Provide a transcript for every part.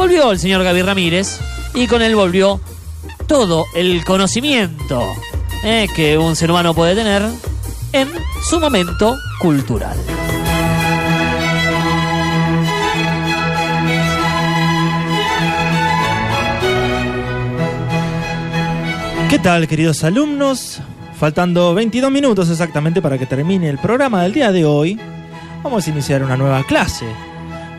volvió el señor Gaby Ramírez y con él volvió todo el conocimiento eh, que un ser humano puede tener en su momento cultural. ¿Qué tal, queridos alumnos? Faltando 22 minutos exactamente para que termine el programa del día de hoy, vamos a iniciar una nueva clase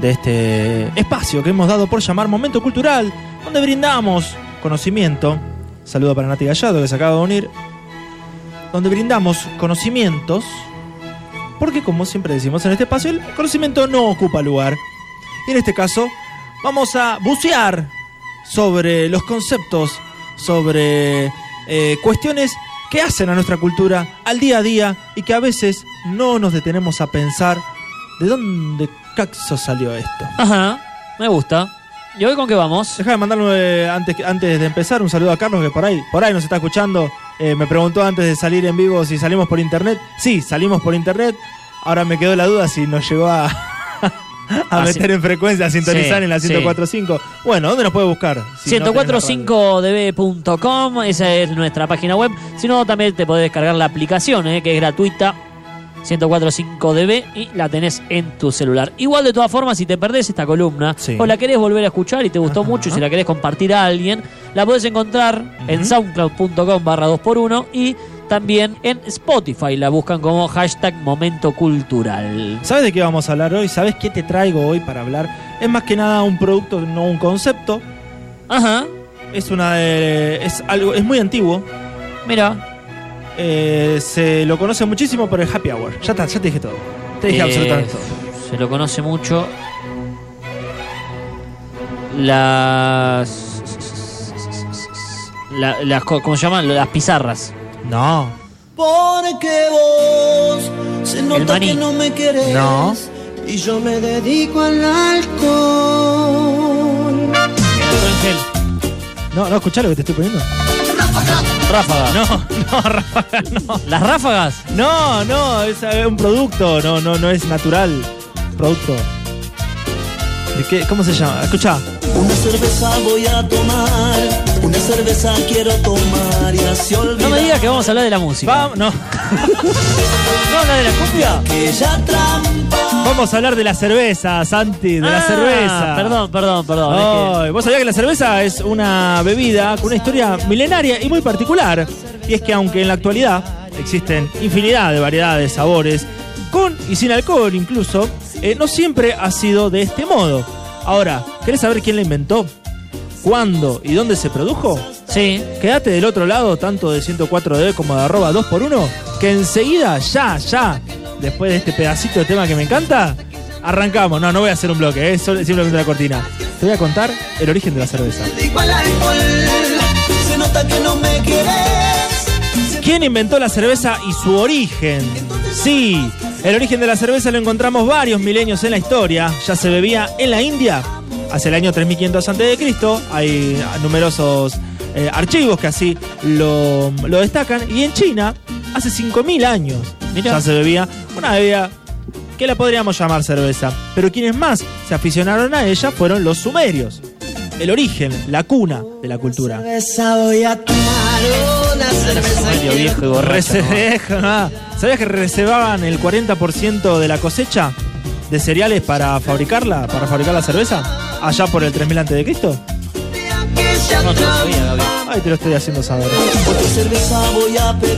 de este espacio que hemos dado por llamar Momento Cultural, donde brindamos conocimiento. Saludo para Nati Gallado, que se acaba de unir. Donde brindamos conocimientos, porque como siempre decimos en este espacio, el conocimiento no ocupa lugar. Y en este caso, vamos a bucear sobre los conceptos, sobre eh, cuestiones que hacen a nuestra cultura al día a día y que a veces no nos detenemos a pensar de dónde caxo salió esto. Ajá, me gusta. ¿Y hoy con qué vamos? Déjame mandarle antes, antes de empezar un saludo a Carlos que por ahí, por ahí nos está escuchando. Eh, me preguntó antes de salir en vivo si salimos por internet. Sí, salimos por internet. Ahora me quedó la duda si nos llegó a, a Ah, meter sí. en frecuencia, a sintonizar Sí, en la sí. 104.5. Bueno, ¿dónde nos puede buscar? Si no tenés la radio. 1045db.com, esa es nuestra página web. Si no, también te podés descargar la aplicación, eh, que es gratuita. 1045db y la tenés en tu celular. Igual de todas formas, si te perdés esta columna Sí. o la querés volver a escuchar y te gustó Ajá. mucho y si la querés compartir a alguien, la podés encontrar en soundcloud.com barra 2x1 y también en Spotify. La buscan como hashtag momento cultural. ¿Sabes de qué vamos a hablar hoy? ¿Sabes qué te traigo hoy para hablar? Es más que nada un producto, no un concepto. Ajá, Es una de- es algo, es muy antiguo. mira. Eh, se lo conoce muchísimo por el happy hour. Ya está, ya te dije todo. Te dije Eh, absolutamente todo. Se lo conoce mucho. Las. la- las ¿Cómo se llaman? Las pizarras. No. Porque vos se nota maní. que no me querés No. y yo me dedico al alcohol. No, no, escuchá lo que te estoy poniendo. Ráfagas. No, no, Rafa, no. Las ráfagas. No, no, es eh, un producto, no, no, no es natural. Producto. ¿De qué? ¿Cómo se llama? Escucha. Una cerveza voy a tomar, una cerveza quiero tomar y así olvidar No me digas que vamos a hablar de la música. Vamos, no. ¿No hablar de la cumbia? Vamos a hablar de la cerveza, Santi, de la Ah, cerveza. Perdón, perdón, perdón. es que- Ay, Vos sabías que la cerveza es una bebida con una historia milenaria y muy particular. Y es que aunque en la actualidad existen infinidad de variedades, sabores, con y sin alcohol incluso, eh, no siempre ha sido de este modo. Ahora, ¿querés saber quién la inventó? ¿Cuándo y dónde se produjo? Sí. Quédate del otro lado, tanto de 104D como de arroba 2x1, que enseguida, ya, ya, después de este pedacito de tema que me encanta, arrancamos. No, no voy a hacer un bloque, es simplemente una cortina. Te voy a contar el origen de la cerveza. ¿Quién inventó la cerveza y su origen? Sí, el origen de la cerveza lo encontramos varios milenios en la historia. Ya se bebía en la India hacia el año 3500 a.C. Hay numerosos eh, archivos que así lo, lo destacan. Y en China, hace 5000 años, Mirá. ya se bebía una bebida que la podríamos llamar cerveza. Pero quienes más se aficionaron a ella fueron los sumerios. El origen, la cuna de la cultura. Cerveza voy a tomar, una cerveza Medio quiero viejo y borracho. ¿no? Reserva- ¿Sabías que reservaban el 40% de la cosecha de cereales para fabricarla, para fabricar la cerveza? Allá por el 3000 a.C. No te lo sabía, Gaby. Te lo estoy haciendo saber.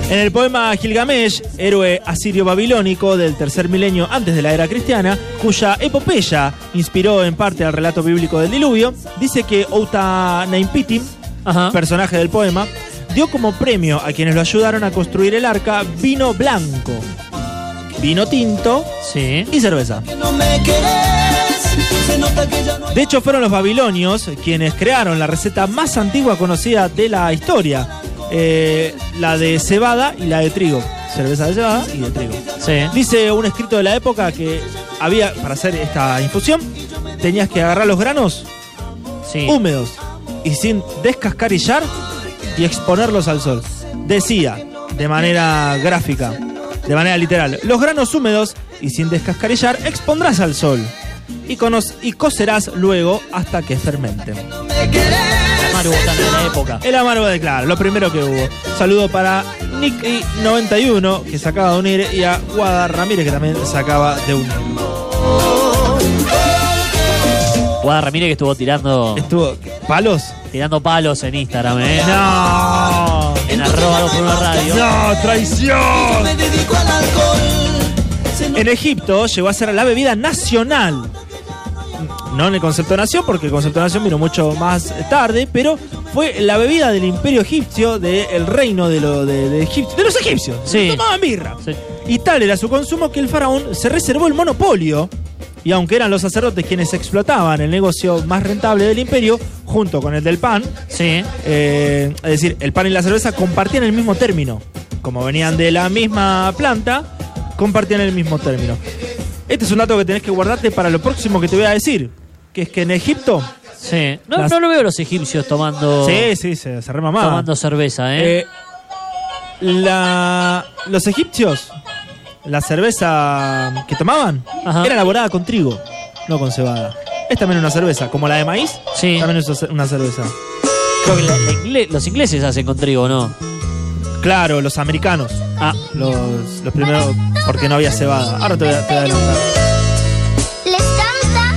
En el poema Gilgamesh, héroe asirio-babilónico del tercer milenio antes de la era cristiana, cuya epopeya inspiró en parte al relato bíblico del diluvio, dice que Outa-Naimpitim, Ajá. personaje del poema, dio como premio a quienes lo ayudaron a construir el arca vino blanco, vino tinto Sí. y cerveza. que no me querés. De hecho, fueron los babilonios quienes crearon la receta más antigua conocida de la historia, eh, la de cebada y la de trigo. Cerveza de cebada y de trigo. Sí. Dice un escrito de la época que había, para hacer esta infusión, tenías que agarrar los granos Sí. húmedos y sin descascarillar y exponerlos al sol. Decía, de manera gráfica, de manera literal, los granos húmedos y sin descascarillar expondrás al sol. Y, cono- y cocerás luego hasta que fermenten. Botana de la época. El amargo de claro, lo primero que hubo. Saludo para Nicky91, que se acaba de unir, y a Guada Ramírez, que también se acaba de unir. Guada Ramírez que estuvo tirando, Estuvo. ¿Palos? tirando palos en Instagram, ¿eh? ¡No! En arroba 2 por una radio. ¡No! ¡Traición! Me dedico al alcohol. En Egipto llegó a ser la bebida nacional. No en el concepto de nación, porque el concepto de nación vino mucho más tarde, pero fue la bebida del imperio egipcio, del reino de, lo, de, de Egipcio- de los egipcios. Sí. Tomaban birra. Sí. Y tal era su consumo que el faraón se reservó el monopolio. Y aunque eran los sacerdotes quienes explotaban el negocio más rentable del imperio, junto con el del pan, Sí. eh, es decir, el pan y la cerveza compartían el mismo término. Como venían de la misma planta, compartían el mismo término. Este es un dato que tenés que guardarte para lo próximo que te voy a decir. Que es que en Egipto. Sí. No, Las- no lo veo a los egipcios tomando, Sí, sí, se, se remamaban. tomando cerveza, ¿eh? Eh, la- los egipcios, la cerveza que tomaban Ajá. era elaborada con trigo, no con cebada. Es también una cerveza, como la de maíz, Sí. también es una cerveza. Creo que la- la ingle- los ingleses hacen con trigo, ¿no? Claro, los americanos. Ah, Los, los primeros, porque no había cebada. Ahora te voy a, te voy a adelantar. Les canta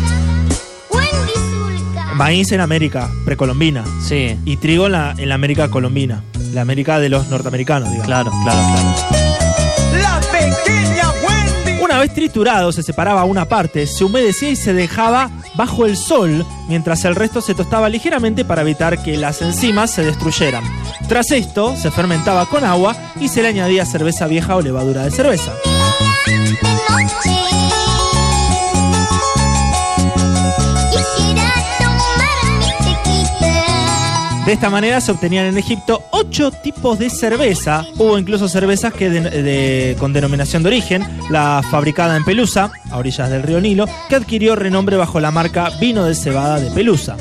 Wendy Zulka. Maíz en América, precolombina. sí. Y trigo en la, en la América colombina. La América de los norteamericanos, digamos. Claro, claro, claro. Una vez triturado, se separaba una parte, se humedecía y se dejaba bajo el sol, mientras el resto se tostaba ligeramente para evitar que las enzimas se destruyeran. Tras esto, se fermentaba con agua y se le añadía cerveza vieja o levadura de cerveza. De esta manera se obtenían en Egipto ocho tipos de cerveza. Hubo incluso cervezas que con denominación de origen, la fabricada en Pelusa, a orillas del río Nilo, que adquirió renombre bajo la marca Vino de Cebada de Pelusa.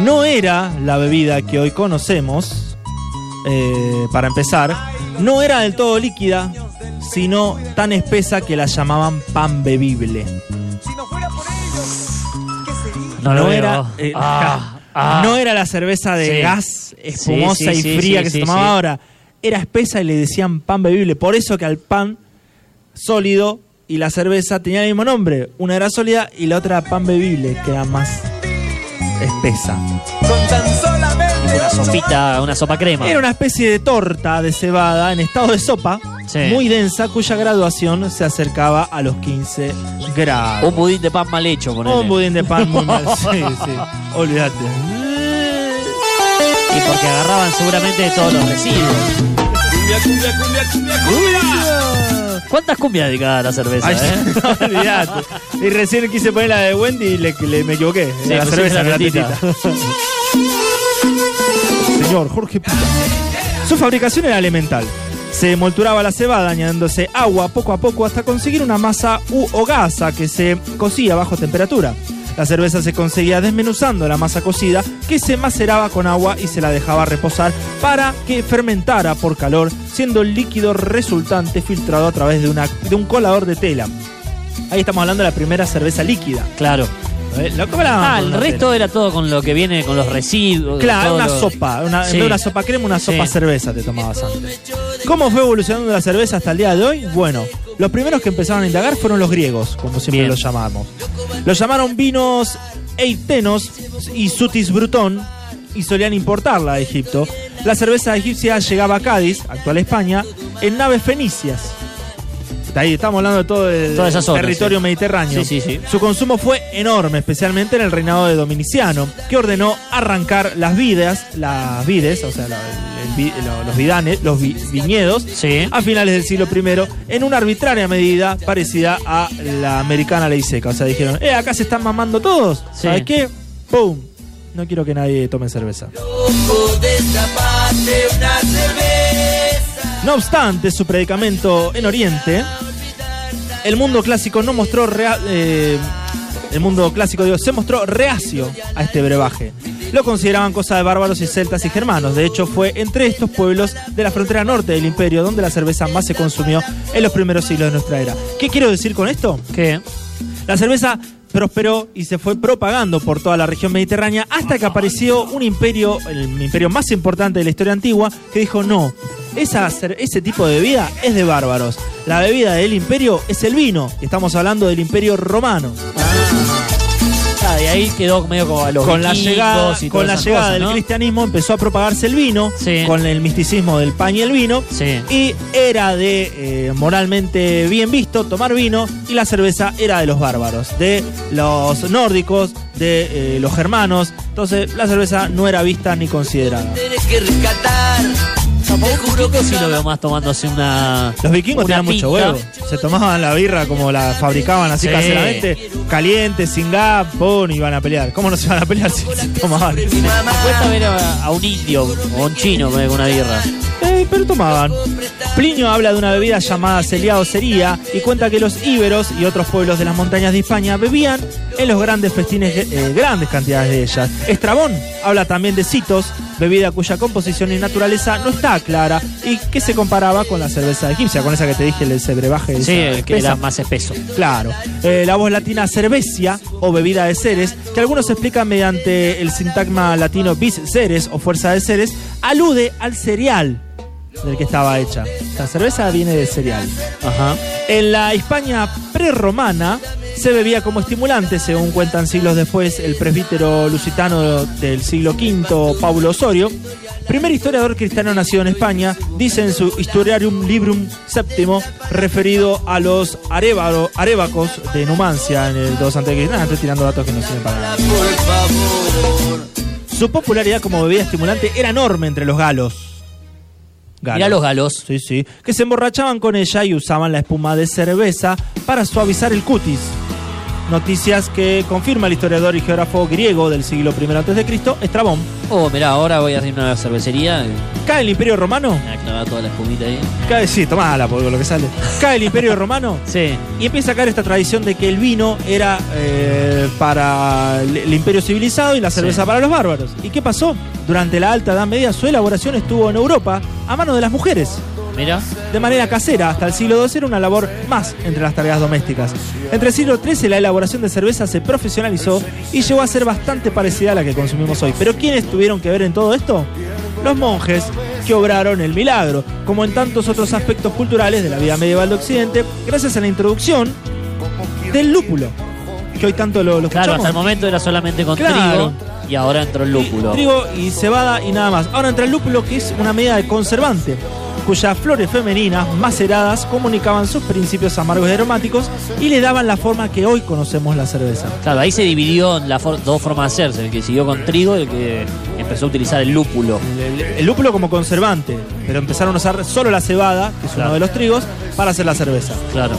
No era la bebida que hoy conocemos, eh, para empezar, no era del todo líquida, sino tan espesa que la llamaban pan bebible. No, lo no veo. era, eh, Ah, ah. no era la cerveza de Sí. gas espumosa Sí, sí, y fría sí, que sí, se tomaba sí. ahora. Era espesa y le decían pan bebible. Por eso que al pan sólido y la cerveza tenían el mismo nombre. Una era sólida y la otra era pan bebible, que era más espesa. Con tan Una sopita, una sopa crema. Era una especie de torta de cebada en estado de sopa, Sí. muy densa, cuya graduación se acercaba a los 15 grados. Un budín de pan mal hecho, con Un budín de pan muy mal. Sí, sí. Olvídate. Y porque agarraban seguramente de todos los residuos. Cumbia, cumbia, cumbia, cumbia, cumbia. ¿Cuántas cumbias dedicadas a la cerveza, Ay, eh? olvídate. Y recién quise poner la de Wendy y le, le- me equivoqué. Sí, la cerveza, la la. Su fabricación era elemental. Se molturaba la cebada añadiéndose agua poco a poco hasta conseguir una masa u hogaza que se cocía a bajo temperatura. La cerveza se conseguía desmenuzando la masa cocida que se maceraba con agua y se la dejaba reposar para que fermentara por calor, siendo el líquido resultante filtrado a través de, de un colador de tela. Ahí estamos hablando de la primera cerveza líquida. Claro. ¿Eh? Lo Ah, el resto era todo con lo que viene con los residuos. Claro, una lo- sopa. Una, En Sí. vez de una sopa crema, una sopa Sí. cerveza te tomabas antes. ¿Cómo fue evolucionando la cerveza hasta el día de hoy? Bueno, los primeros que empezaron a indagar fueron los griegos, como siempre Bien. los llamamos. Los llamaron vinos eitenos y sutis brutón y solían importarla a Egipto. La cerveza egipcia llegaba a Cádiz, actual España, en naves fenicias. Ahí estamos hablando de todo el Toda esa zona, territorio sí. mediterráneo. Sí, sí, sí. Su consumo fue enorme, especialmente en el reinado de Dominiciano, que ordenó arrancar las vides, las vides, o sea, la- el- el vi- lo- los vidanes, los vi- viñedos, Sí. a finales del siglo I, en una arbitraria medida parecida a la americana ley seca. O sea, dijeron, eh, acá se están mamando todos. Sí. ¿Sabes qué? ¡Pum! No quiero que nadie tome cerveza. No obstante su predicamento en Oriente, el mundo clásico no mostró rea- eh, el mundo clásico digo, se mostró reacio a este brebaje. lo consideraban cosa de bárbaros y celtas y germanos. De hecho, fue entre estos pueblos de la frontera norte del imperio donde la cerveza más se consumió en los primeros siglos de nuestra era. ¿Qué quiero decir con esto? ¿Qué? La cerveza prosperó y se fue propagando por toda la región mediterránea hasta que apareció un imperio, el imperio más importante de la historia antigua, que dijo no, esa, ese tipo de bebida es de bárbaros. La bebida del imperio es el vino. Estamos hablando del imperio romano. De ahí quedó medio como a los con la llegada, y con la llegada cosas, del ¿no? cristianismo empezó a propagarse el vino, Sí. con el misticismo del pan y el vino. Sí. Y era de eh, moralmente bien visto tomar vino y la cerveza era de los bárbaros, de los nórdicos, de eh, los germanos. Entonces la cerveza no era vista ni considerada. Tienes que rescatar. Te juro que sí lo veo más tomándose una. Los vikingos una tenían mucho pinta. huevo. Se tomaban la birra como la fabricaban así Sí. caseramente, caliente, sin gas, y iban a pelear. ¿Cómo no se iban a pelear si se tomaban? Cuesta ver a, a un indio o un chino con una birra. Eh, pero tomaban. Plinio habla de una bebida llamada celia o cería y cuenta que los íberos y otros pueblos de las montañas de España bebían en los grandes festines eh, grandes cantidades de ellas. Estrabón habla también de citos, bebida cuya composición y naturaleza no está clara y que se comparaba con la cerveza egipcia, con esa que te dije, el sebrebaje. Sí, el que era más espeso. Claro. Eh, la voz latina cervecia o bebida de seres, que algunos explican mediante el sintagma latino bis seres o fuerza de seres, alude al cereal del que estaba hecha. La cerveza viene de cereal. Ajá. En la España prerromana se bebía como estimulante, según cuentan siglos después el presbítero lusitano del siglo V, Paulo Osorio. Primer historiador cristiano nacido en España, dice en su Historiarium Librum VII, referido a los arévacos de Numancia en el 2 a.C. Nada, estoy tirando datos que no sirven para nada. Su popularidad como bebida estimulante era enorme entre los galos. Galos. Mirá los galos. Sí, sí. Que se emborrachaban con ella y usaban la espuma de cerveza para suavizar el cutis. Noticias que confirma el historiador y geógrafo griego del siglo I a.C., Estrabón. Oh, mirá, ahora voy a hacer una cervecería. Cae el Imperio Romano. Me voy a clavar toda la espumita ahí. Cae, sí, tomala, por lo que sale. Cae el Imperio Romano Sí. y empieza a caer esta tradición de que el vino era eh, para el, el imperio civilizado y la cerveza Sí. para los bárbaros. ¿Y qué pasó? Durante la Alta Edad Media su elaboración estuvo en Europa a mano de las mujeres. Mira. de manera casera. Hasta el siglo XII era una labor más entre las tareas domésticas. Entre el siglo XIII la elaboración de cerveza se profesionalizó y llegó a ser bastante parecida a la que consumimos hoy. Pero ¿quiénes tuvieron que ver en todo esto? Los monjes que obraron el milagro, como en tantos otros aspectos culturales de la vida medieval de Occidente, gracias a la introducción del lúpulo, que hoy tanto lo, lo Claro, escuchamos. hasta el momento era solamente con Claro. trigo y ahora entró el lúpulo. Trigo y cebada y nada más. Ahora entra el lúpulo, que es una medida de conservante, cuyas flores femeninas maceradas comunicaban sus principios amargos y aromáticos y le daban la forma que hoy conocemos la cerveza. Claro, ahí se dividió en for- dos formas de hacerse, el que siguió con trigo y el que empezó a utilizar el lúpulo. El, el lúpulo como conservante, pero empezaron a usar solo la cebada, que es Claro. uno de los trigos, para hacer la cerveza. Claro.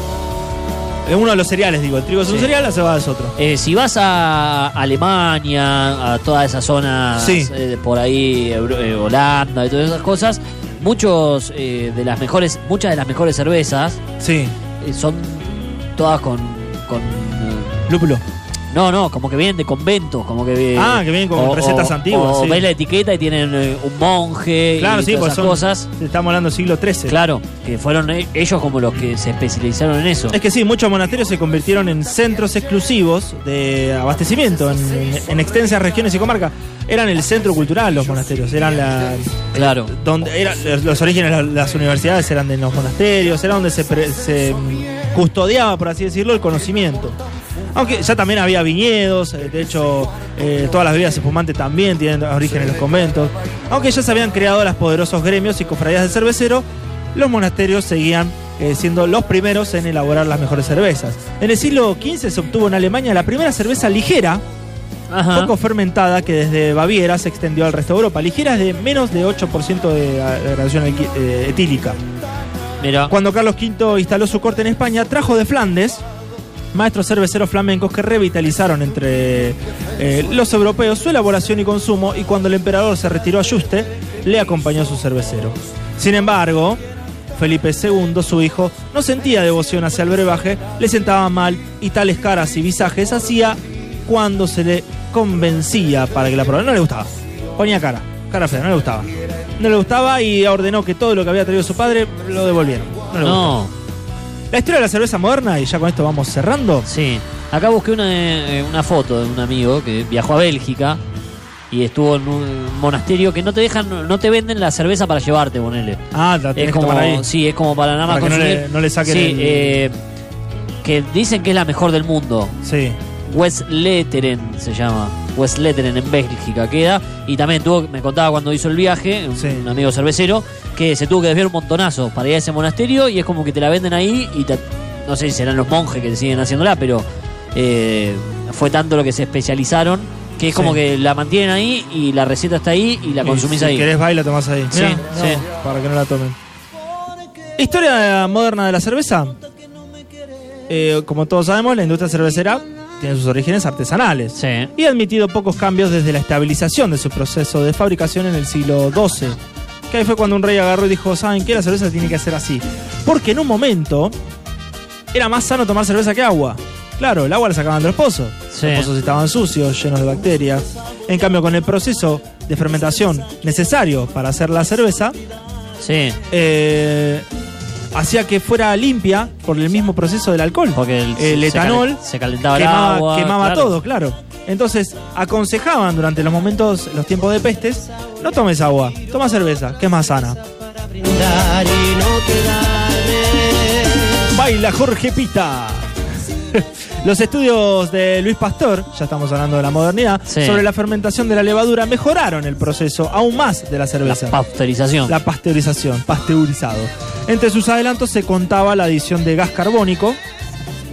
Es uno de los cereales, digo, el trigo es un cereal, la cebada es otro. Eh, si vas a Alemania, a toda esa zona Sí. eh, por ahí, eh, Holanda y todas esas cosas, muchos eh, de las mejores, muchas de las mejores cervezas Sí, eh, son todas con, con eh, lúpulo. No, no, como que vienen de conventos, como que eh, Ah, que vienen con recetas antiguas, O sí. ves la etiqueta y tienen eh, un monje Claro, y sí, todas pues esas son, cosas. estamos hablando del siglo XIII. Claro, que fueron eh, ellos como los que se especializaron en eso. Es que sí, muchos monasterios se convirtieron en centros exclusivos de abastecimiento en, en extensas regiones y comarcas. Eran el centro cultural los monasterios, eran la, Claro. donde eran los, orígenes de las, universidades eran de los monasterios, era donde se, pre- se, custodiaba, por así decirlo, el conocimiento. Aunque ya también había viñedos, eh, de hecho eh, todas las bebidas espumantes también tienen origen en los conventos. Aunque ya se habían creado los poderosos gremios y cofradías de cervecero, los monasterios seguían eh, siendo los primeros en elaborar las mejores cervezas. En el siglo XV se obtuvo en Alemania la primera cerveza ligera, Ajá. poco fermentada, que desde Baviera se extendió al resto de Europa. Ligera es de menos de 8% de, eh, etílica. Mira. Cuando Carlos V instaló su corte en España, trajo de Flandes maestros cerveceros flamencos que revitalizaron entre eh, los europeos su elaboración y consumo y cuando el emperador se retiró a Yuste, le acompañó su cervecero. Sin embargo, Felipe II, su hijo, no sentía devoción hacia el brebaje, le sentaba mal y tales caras y visajes hacía cuando se le convencía para que la probara. No le gustaba. Ponía cara, cara fea, no le gustaba. No le gustaba y ordenó que todo lo que había traído su padre lo devolvieron. No le. No, La historia de la cerveza moderna, y ya con esto vamos cerrando. sí. Acá busqué una, eh, una foto de un amigo que viajó a Bélgica y estuvo en un monasterio que no te dejan, no te venden la cerveza para llevarte, ponele. Ah, la tenés Es que como, tomar ahí. sí, es como para nada más Para que no le- no le saquen Sí, el- eh, que dicen que es la mejor del mundo. Sí. Westleteren se llama. Westleteren en Bélgica queda. Y también tuvo, me contaba cuando hizo el viaje, un, Sí. un amigo cervecero, que se tuvo que desviar un montonazo para ir a ese monasterio y es como que te la venden ahí y te- no sé si serán los monjes que siguen haciéndola, pero eh, fue tanto lo que se especializaron que es como que la mantienen ahí y la receta está ahí y la Y consumís si ahí. querés va y la tomás ahí. Sí, Mirá, sí. Para que no la tomen. Historia moderna de la cerveza. Eh, como todos sabemos, la industria cervecera tiene sus orígenes artesanales. Sí. Y ha admitido pocos cambios desde la estabilización de su proceso de fabricación en el siglo XII. Que ahí fue cuando un rey agarró y dijo, ¿saben qué? La cerveza tiene que ser así. Porque en un momento era más sano tomar cerveza que agua. Claro, el agua la sacaban de los pozos. Sí. Los pozos estaban sucios, llenos de bacterias. En cambio, con el proceso de fermentación necesario para hacer la cerveza, Sí. eh, hacía que fuera limpia por el mismo proceso del alcohol. Porque el, el se etanol se calentaba el quemaba, agua. quemaba claro. todo, claro. Entonces, aconsejaban durante los momentos, los tiempos de pestes, no tomes agua, toma cerveza, que es más sana. Baila Jorge Pita. Los estudios de Luis Pastor, ya estamos hablando de la modernidad, Sí. sobre la fermentación de la levadura mejoraron el proceso aún más de la La cerveza. pasteurización. La pasteurización, pasteurizado. Entre sus adelantos se contaba la adición de gas carbónico,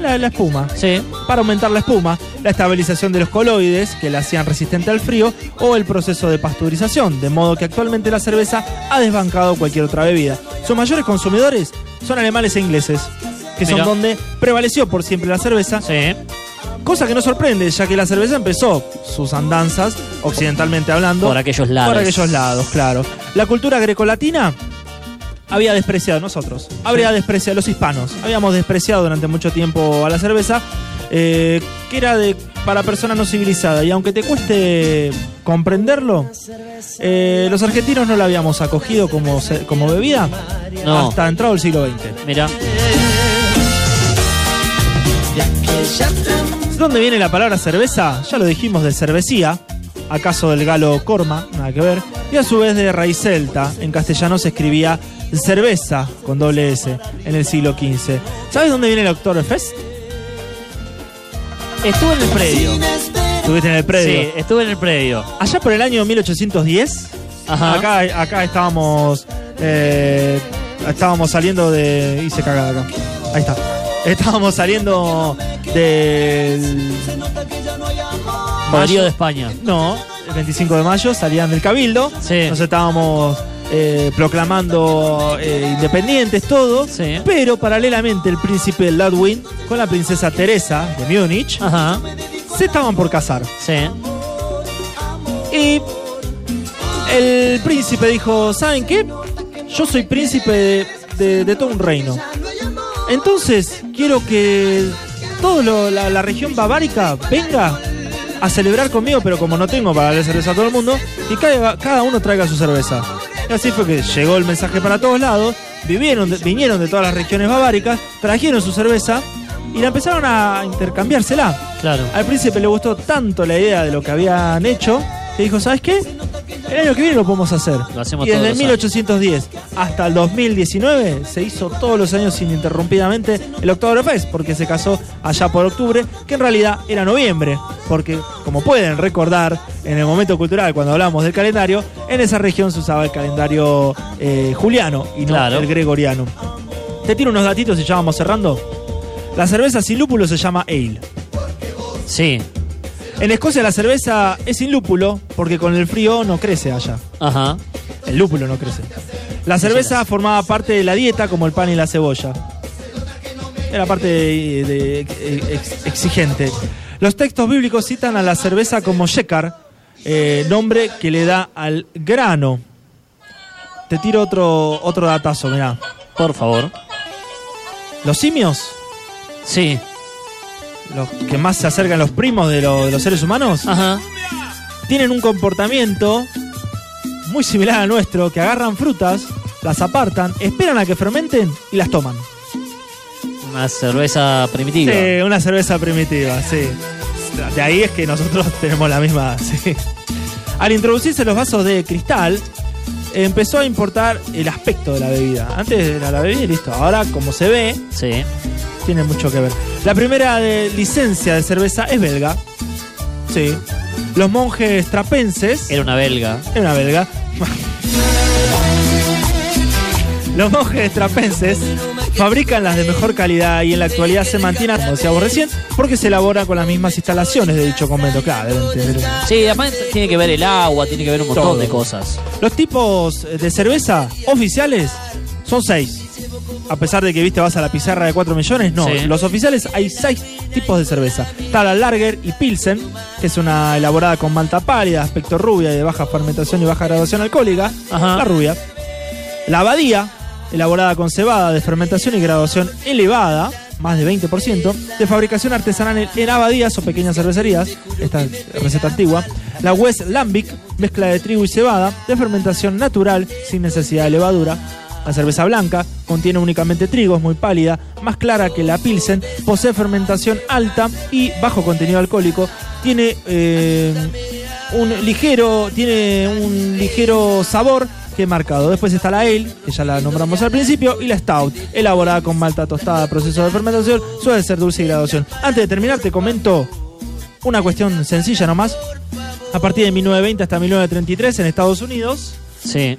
la, la espuma, Sí. para aumentar la espuma, la estabilización de los coloides que la hacían resistente al frío o el proceso de pasteurización, de modo que actualmente la cerveza ha desbancado cualquier otra bebida. Sus mayores consumidores son alemanes e ingleses, que son donde prevaleció por siempre la cerveza, Sí. cosa que no sorprende, ya que la cerveza empezó sus andanzas, occidentalmente hablando, Por aquellos lados. por aquellos lados, claro. La cultura grecolatina había despreciado, nosotros, habría despreciado, los hispanos, habíamos despreciado durante mucho tiempo a la cerveza, eh, que era de para personas no civilizadas. Y aunque te cueste comprenderlo, eh, los argentinos no la habíamos acogido como, como bebida No. hasta entrado el siglo XX. Mira. ¿Dónde viene la palabra cerveza? Ya lo dijimos de cervecía, acaso del galo corma, nada que ver, y a su vez de raíz celta. En castellano se escribía cerveza con doble S en el siglo XV. ¿Sabes dónde viene el Oktoberfest? Estuve en el predio. Estuviste en el predio. Sí, estuve en el predio. Allá por el año 1810, Ajá. acá, acá estábamos eh, estábamos saliendo de... Hice cagada acá. Ahí está. Estábamos saliendo del... Poderío de España. No, el 25 de mayo salían del Cabildo. Sí. Nos estábamos eh, proclamando eh, independientes, todo. Sí. Pero paralelamente el príncipe Ludwig con la princesa Teresa de Múnich Ajá. se estaban por casar. Sí. Y el príncipe dijo, ¿saben qué? Yo soy príncipe de, de- de todo un reino. Entonces quiero que toda la, la región bavárica venga a celebrar conmigo, pero como no tengo para darle cerveza a todo el mundo, y cada, cada uno traiga su cerveza. Y así fue que llegó el mensaje para todos lados, vivieron de- vinieron de todas las regiones baváricas, trajeron su cerveza y la empezaron a intercambiársela. Claro. Al príncipe le gustó tanto la idea de lo que habían hecho que dijo, ¿sabes qué? El año que viene lo podemos hacer. Lo hacemos y desde todos el los años. 1810 hasta el 2019 se hizo todos los años ininterrumpidamente el Oktoberfest, porque se casó allá por octubre, que en realidad era noviembre, porque como pueden recordar en el momento cultural cuando hablamos del calendario, en esa región se usaba el calendario eh, juliano y no Claro. el gregoriano. Te tiro unos datitos y ya vamos cerrando. La cerveza sin lúpulo se llama ale. Sí. En Escocia la cerveza es sin lúpulo porque con el frío no crece allá. Ajá. El lúpulo no crece. La cerveza formaba parte de la dieta como el pan y la cebolla. Era parte de- de- ex- exigente. Los textos bíblicos citan a la cerveza como shekar, eh, nombre que le da al grano. Te tiro otro, otro datazo, mirá. Por favor. Los simios Sí. Los que más se acercan los primos de, lo- de los seres humanos, Ajá. tienen un comportamiento muy similar al nuestro, que agarran frutas, las apartan, esperan a que fermenten y las toman. Una cerveza primitiva. Sí, una cerveza primitiva, sí. De ahí es que nosotros tenemos la misma, sí. Al introducirse los vasos de cristal, empezó a importar el aspecto de la bebida. Antes era la bebida y listo. Ahora, como se ve, Sí. tiene mucho que ver. La primera de licencia de cerveza es belga. Sí. Los monjes trapenses. Era una belga. Era una belga. Los monjes trapenses fabrican las de mejor calidad y en la actualidad se mantienen, como decíamos recién, porque se elabora con las mismas instalaciones de dicho convento. Claro, deben Sí, además tiene que ver el agua, tiene que ver un montón Todo. de cosas. Los tipos de cerveza oficiales son seis. A pesar de que viste vas a la pizarra de 4 millones, no. Sí. Los oficiales hay seis tipos de cerveza. Está la Lager y Pilsen, que es una elaborada con malta pálida, aspecto rubia y de baja fermentación y baja graduación alcohólica. Ajá. La rubia. La Abadía, elaborada con cebada de fermentación y graduación elevada, más de 20%, de fabricación artesanal en- abadías o pequeñas cervecerías, esta es receta antigua. La West Lambic, mezcla de trigo y cebada, de fermentación natural, sin necesidad de levadura. La cerveza blanca contiene únicamente trigo, es muy pálida, más clara que la Pilsen, posee fermentación alta y bajo contenido alcohólico. Tiene eh, un ligero, tiene un ligero sabor que he marcado. Después está la Ale, que ya la nombramos al principio, y la Stout, elaborada con malta tostada, proceso de fermentación, suele ser dulce y graduación. Antes de terminar, te comento una cuestión sencilla nomás. A partir de 1920 hasta 1933 en Estados Unidos, Sí,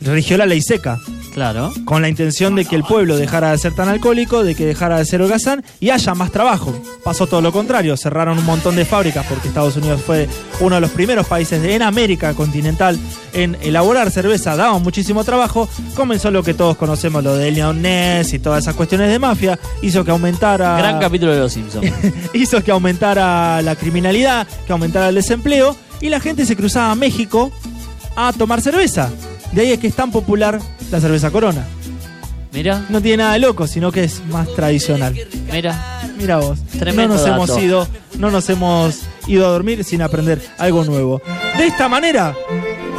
rigió la ley seca, claro. con la intención de que el pueblo dejara de ser tan alcohólico, de que dejara de ser holgazán y haya más trabajo. Pasó todo lo contrario, cerraron un montón de fábricas porque Estados Unidos fue uno de los primeros países en América continental en elaborar cerveza, daba muchísimo trabajo, comenzó lo que todos conocemos, lo de Leon Ness y todas esas cuestiones de mafia, hizo que aumentara Gran capítulo de Los Simpsons. hizo que aumentara la criminalidad, que aumentara el desempleo y la gente se cruzaba a México a tomar cerveza. De ahí es que es tan popular la cerveza Corona. Mira, No tiene nada de loco, sino que es más tradicional. mira. Mira vos, Tremendo no nos dato. hemos ido, no nos hemos ido a dormir sin aprender algo nuevo. De esta manera,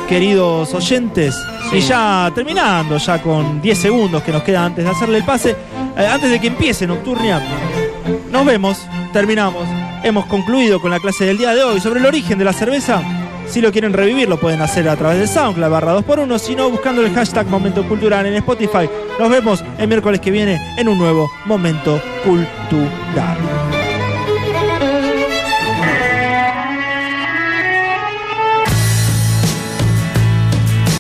queridos oyentes, Sí. y ya terminando, ya con 10 segundos que nos quedan antes de hacerle el pase, eh, antes de que empiece Nocturnia, nos vemos, terminamos. Hemos concluido con la clase del día de hoy sobre el origen de la cerveza. Si lo quieren revivir, lo pueden hacer a través de SoundCloud barra 2x1, si no, buscando el hashtag Momento Cultural en Spotify. Nos vemos el miércoles que viene en un nuevo Momento Cultural.